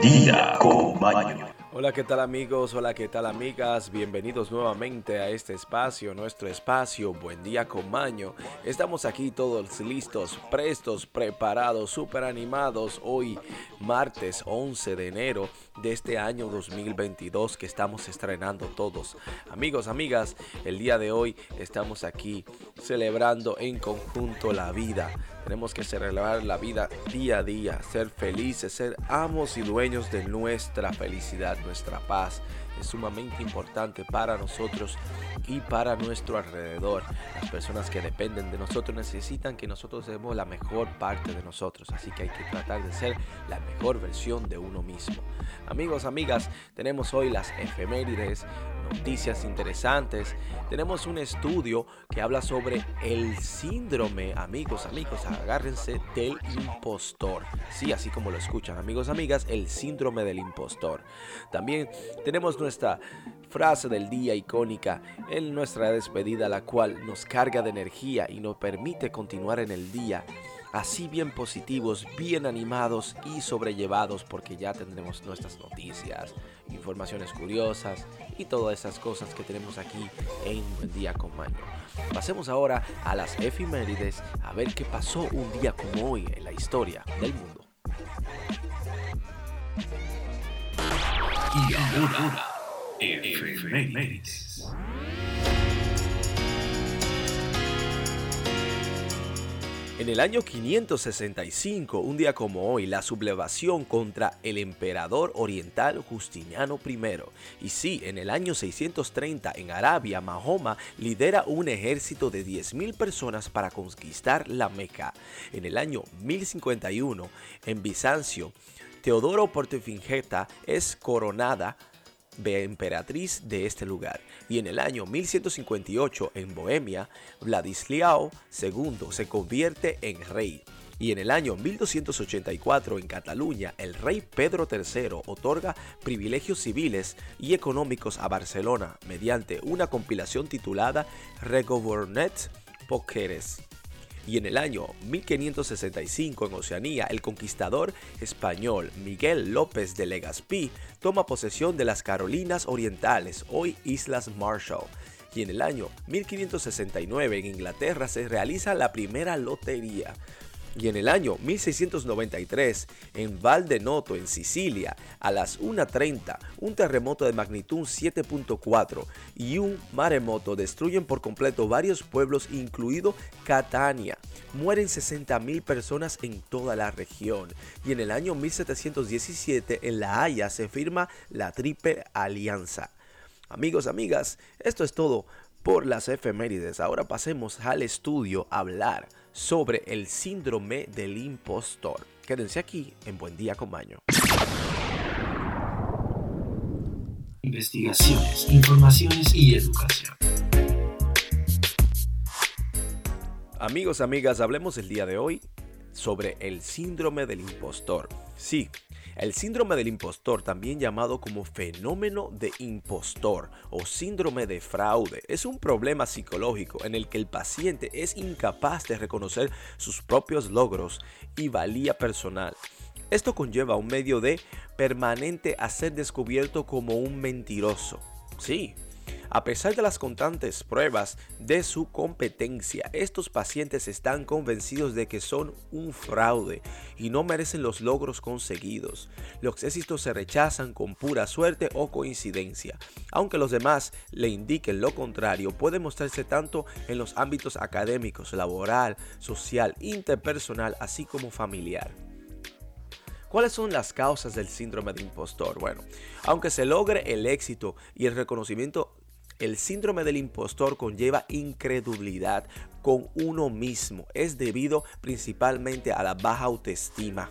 día con Maño. Hola, ¿qué tal amigos? Hola, ¿qué tal amigas? Bienvenidos nuevamente a este espacio, nuestro espacio Buen Día con Maño. Estamos aquí todos listos, prestos, preparados, súper animados. Hoy, martes 11 de enero de este año 2022 que estamos estrenando todos. Amigos, amigas, el día de hoy estamos aquí celebrando en conjunto la vida. Tenemos que celebrar la vida día a día, ser felices, ser amos y dueños de nuestra felicidad, nuestra paz. Es sumamente importante para nosotros y para nuestro alrededor. Las personas que dependen de nosotros necesitan que nosotros demos la mejor parte de nosotros. Así que hay que tratar de ser la mejor versión de uno mismo. Amigos, amigas, tenemos hoy las efemérides, noticias interesantes. Tenemos un estudio que habla sobre el síndrome, amigos, amigos, agárrense del impostor. Sí, así como lo escuchan, amigos, amigas, el síndrome del impostor. También tenemos nuestra frase del día icónica en nuestra despedida, la cual nos carga de energía y nos permite continuar en el día así bien positivos, bien animados y sobrellevados porque ya tendremos nuestras noticias, informaciones curiosas y todas esas cosas que tenemos aquí en Buen Día con Maño. Pasemos ahora a las efimérides a ver qué pasó un día como hoy en la historia del mundo. Y ahora, efemérides. En el año 565, un día como hoy, la sublevación contra el emperador oriental Justiniano I. Y sí, en el año 630 en Arabia, Mahoma lidera un ejército de 10.000 personas para conquistar la Meca. En el año 1051, en Bizancio, Teodoro Portofingeta es coronada emperatriz de este lugar. Y en el año 1158 en Bohemia, Vladislao II se convierte en rey. Y en el año 1284 en Cataluña, el rey Pedro III otorga privilegios civiles y económicos a Barcelona mediante una compilación titulada Regovernet Poqueres y en el año 1565 en Oceanía, el conquistador español Miguel López de Legazpi toma posesión de las Carolinas Orientales, hoy Islas Marshall. Y en el año 1569 en Inglaterra se realiza la primera lotería. Y en el año 1693, en Valdenoto, en Sicilia, a las 1.30, un terremoto de magnitud 7.4 y un maremoto destruyen por completo varios pueblos, incluido Catania. Mueren 60.000 personas en toda la región. Y en el año 1717, en La Haya, se firma la Triple Alianza. Amigos, amigas, esto es todo por las efemérides. Ahora pasemos al estudio a hablar sobre el síndrome del impostor. Quédense aquí en Buen Día con Maño. Investigaciones, informaciones y educación. Amigos, amigas, hablemos el día de hoy sobre el síndrome del impostor. Sí, el síndrome del impostor, también llamado como fenómeno de impostor o síndrome de fraude, es un problema psicológico en el que el paciente es incapaz de reconocer sus propios logros y valía personal. Esto conlleva un medio de permanente a ser descubierto como un mentiroso. Sí, a pesar de las constantes pruebas de su competencia, estos pacientes están convencidos de que son un fraude y no merecen los logros conseguidos. Los éxitos se rechazan con pura suerte o coincidencia. Aunque los demás le indiquen lo contrario, puede mostrarse tanto en los ámbitos académicos, laboral, social, interpersonal, así como familiar. ¿Cuáles son las causas del síndrome de impostor? Bueno, aunque se logre el éxito y el reconocimiento el síndrome del impostor conlleva incredulidad con uno mismo. Es debido principalmente a la baja autoestima.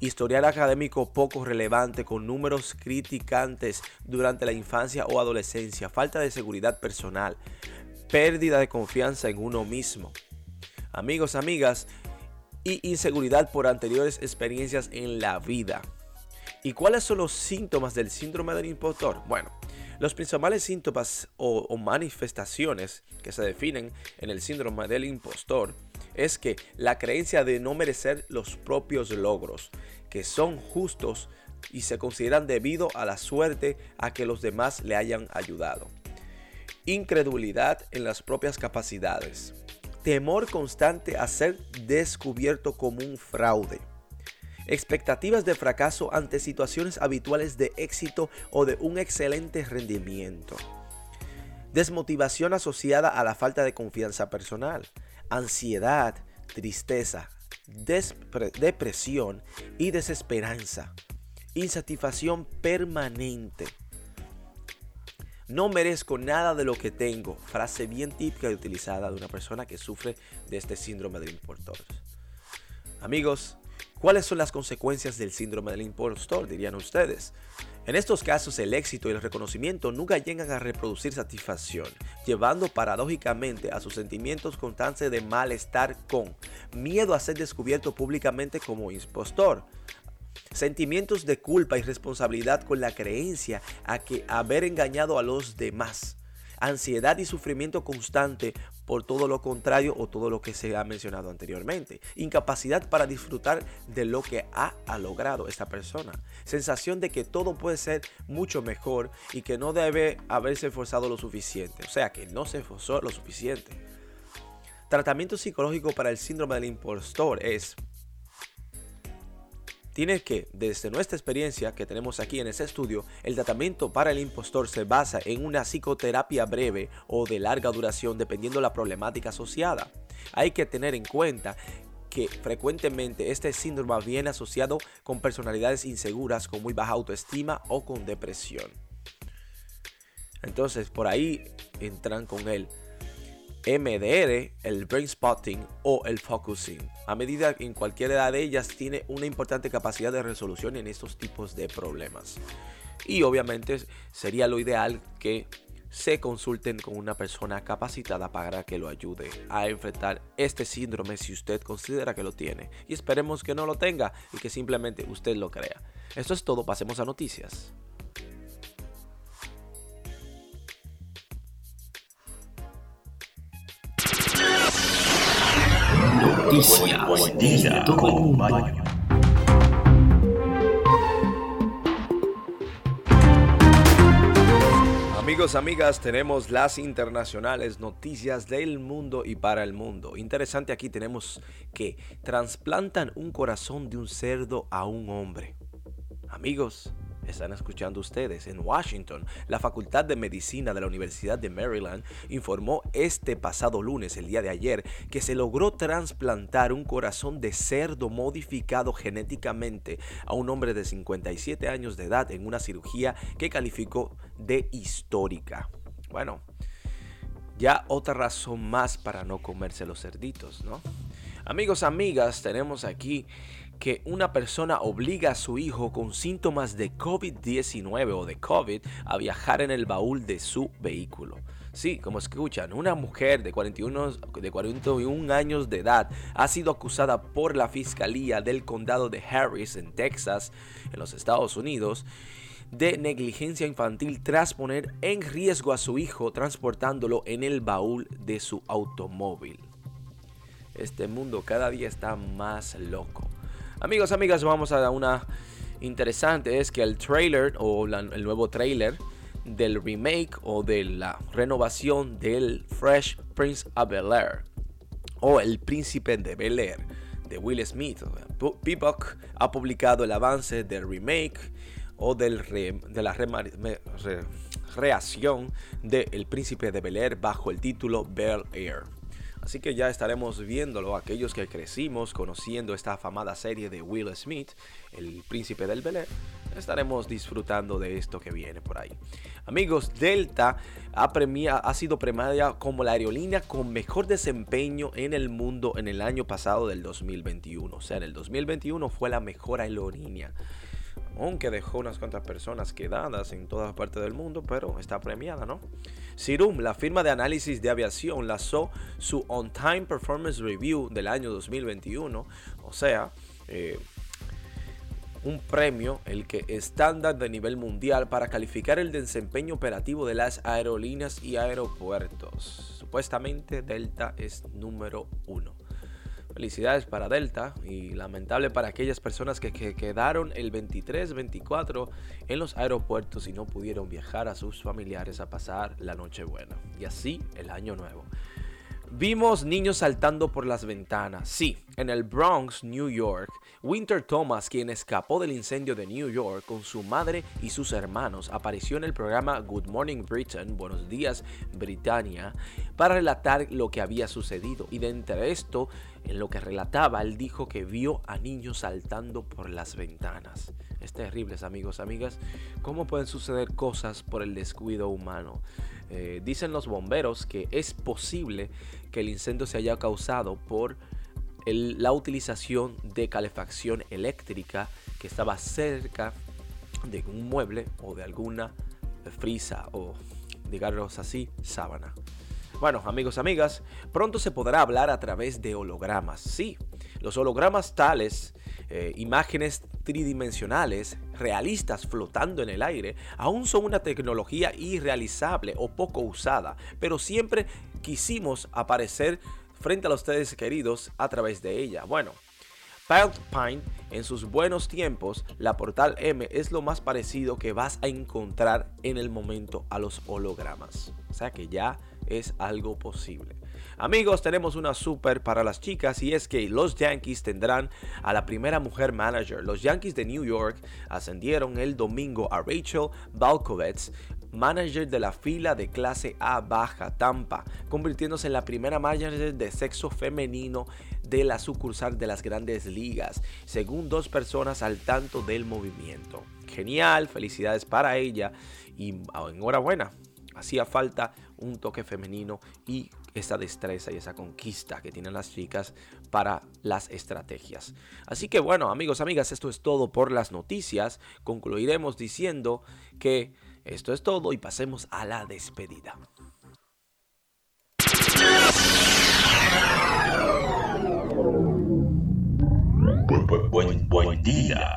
Historial académico poco relevante con números criticantes durante la infancia o adolescencia, falta de seguridad personal, pérdida de confianza en uno mismo. Amigos, amigas, y inseguridad por anteriores experiencias en la vida. ¿Y cuáles son los síntomas del síndrome del impostor? Bueno, los principales síntomas o, manifestaciones que se definen en el síndrome del impostor es que la creencia de no merecer los propios logros, que son justos y se consideran debido a la suerte a que los demás le hayan ayudado. Incredulidad en las propias capacidades. Temor constante a ser descubierto como un fraude. Expectativas de fracaso ante situaciones habituales de éxito o de un excelente rendimiento. Desmotivación asociada a la falta de confianza personal. Ansiedad, tristeza, depresión y desesperanza. Insatisfacción permanente. No merezco nada de lo que tengo. Frase bien típica y utilizada de una persona que sufre de este síndrome del impostor. Amigos, ¿cuáles son las consecuencias del síndrome del impostor? Dirían ustedes. En estos casos el éxito y el reconocimiento nunca llegan a reproducir satisfacción, llevando paradójicamente a sus sentimientos constantes de malestar con miedo a ser descubierto públicamente como impostor, sentimientos de culpa y responsabilidad con la creencia a que haber engañado a los demás, ansiedad y sufrimiento constante por todo lo contrario o todo lo que se ha mencionado anteriormente. Incapacidad para disfrutar de lo que ha, logrado esta persona. Sensación de que todo puede ser mucho mejor y que no debe haberse esforzado lo suficiente. O sea, que no se esforzó lo suficiente. Tratamiento psicológico para el síndrome del impostor es tiene que, desde nuestra experiencia que tenemos aquí en este estudio, el tratamiento para el impostor se basa en una psicoterapia breve o de larga duración dependiendo la problemática asociada. Hay que tener en cuenta que frecuentemente este síndrome viene asociado con personalidades inseguras, con muy baja autoestima o con depresión. Entonces por ahí entran con él MDR, el brain spotting o el focusing. A medida que en cualquiera de ellas tiene una importante capacidad de resolución en estos tipos de problemas. Y obviamente sería lo ideal que se consulten con una persona capacitada para que lo ayude a enfrentar este síndrome si usted considera que lo tiene. Y esperemos que no lo tenga y que simplemente usted lo crea. Esto es todo, pasemos a noticias. Amigos, amigas, tenemos las internacionales noticias del mundo y para el mundo. Interesante aquí tenemos que trasplantan un corazón de un cerdo a un hombre. Amigos, están escuchando ustedes. En Washington, la Facultad de Medicina de la Universidad de Maryland informó este pasado lunes, el día de ayer, que se logró trasplantar un corazón de cerdo modificado genéticamente a un hombre de 57 años de edad en una cirugía que calificó de histórica. Bueno, ya otra razón más para no comerse los cerditos, ¿no? Amigos, amigas, tenemos aquí que una persona obliga a su hijo con síntomas de COVID-19 o de COVID a viajar en el baúl de su vehículo. Sí, como escuchan, una mujer de 41, de 41 años de edad ha sido acusada por la Fiscalía del Condado de Harris en Texas, en los Estados Unidos, de negligencia infantil tras poner en riesgo a su hijo transportándolo en el baúl de su automóvil. Este mundo cada día está más loco. Amigos, amigas, vamos a una interesante. Es que el trailer o el nuevo trailer del remake o de la renovación del Fresh Prince of Bel Air o El Príncipe de Bel Air de Will Smith. Peacock ha publicado el avance del remake o del de la reacción de El Príncipe de Bel Air bajo el título Bel Air. Así que ya estaremos viéndolo aquellos que crecimos conociendo esta afamada serie de Will Smith, el príncipe del Bel Estaremos disfrutando de esto que viene por ahí. Amigos, Delta ha, ha sido premiada como la aerolínea con mejor desempeño en el mundo en el año pasado del 2021. O sea, en el 2021 fue la mejor aerolínea aunque dejó unas cuantas personas quedadas en todas partes del mundo, pero está premiada, ¿no? Cirum, la firma de análisis de aviación, lanzó su On-Time Performance Review del año 2021, o sea, eh, un premio, el que estándar de nivel mundial para calificar el desempeño operativo de las aerolíneas y aeropuertos. Supuestamente Delta es número uno. Felicidades para Delta y lamentable para aquellas personas que, que, quedaron el 23, 24 en los aeropuertos y no pudieron viajar a sus familiares a pasar la Nochebuena y así el Año Nuevo. Vimos niños saltando por las ventanas. Sí, en el Bronx, New York, Winter Thomas, quien escapó del incendio de New York con su madre y sus hermanos, apareció en el programa Good Morning Britain, Buenos días Britannia, para relatar lo que había sucedido. Y de entre esto, en lo que relataba, él dijo que vio a niños saltando por las ventanas. Es terrible, amigos, amigas, cómo pueden suceder cosas por el descuido humano. Eh, dicen los bomberos que es posible que el incendio se haya causado por la utilización de calefacción eléctrica que estaba cerca de un mueble o de alguna frisa o, digamos así, sábana. Bueno, amigos, amigas, pronto se podrá hablar a través de hologramas. Sí, los hologramas tales, eh, imágenes tridimensionales, realistas flotando en el aire, aún son una tecnología irrealizable o poco usada, pero siempre quisimos aparecer frente a los ustedes queridos a través de ella. Bueno, Pine, en sus buenos tiempos, la Portal M es lo más parecido que vas a encontrar en el momento a los hologramas. O sea que ya es algo posible. Amigos, tenemos una super para las chicas y es que los Yankees tendrán a la primera mujer manager. Los Yankees de New York ascendieron el domingo a Rachel Balkovets manager de la fila de clase A baja Tampa, convirtiéndose en la primera manager de sexo femenino de la sucursal de las grandes ligas, según dos personas al tanto del movimiento. Genial, felicidades para ella y enhorabuena. Hacía falta un toque femenino y esa destreza y esa conquista que tienen las chicas para las estrategias. Así que bueno, amigos, amigas, esto es todo por las noticias. Concluiremos diciendo que esto es todo y pasemos a la despedida. Buen, día,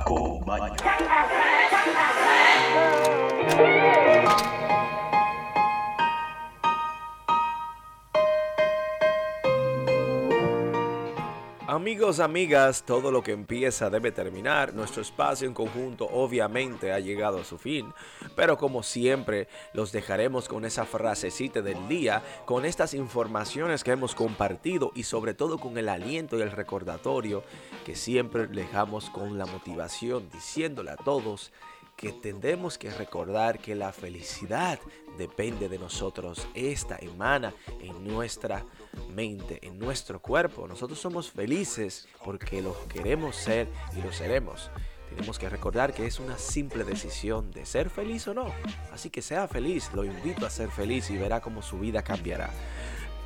Amigos, amigas, todo lo que empieza debe terminar. Nuestro espacio en conjunto obviamente ha llegado a su fin, pero como siempre los dejaremos con esa frasecita del día, con estas informaciones que hemos compartido y sobre todo con el aliento y el recordatorio que siempre dejamos con la motivación diciéndole a todos que tendremos que recordar que la felicidad depende de nosotros. Esta emana en nuestra mente, en nuestro cuerpo. Nosotros somos felices porque lo queremos ser y lo seremos. Tenemos que recordar que es una simple decisión de ser feliz o no. Así que sea feliz, lo invito a ser feliz y verá cómo su vida cambiará.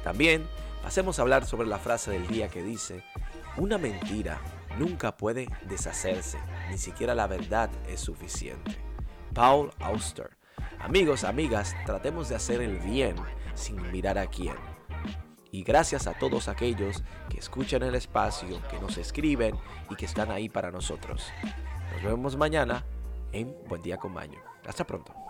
También pasemos a hablar sobre la frase del día que dice, una mentira nunca puede deshacerse, ni siquiera la verdad es suficiente. Paul Auster. Amigos, amigas, tratemos de hacer el bien sin mirar a quién. Y gracias a todos aquellos que escuchan el espacio, que nos escriben y que están ahí para nosotros. Nos vemos mañana en Buen Día con Maño. Hasta pronto.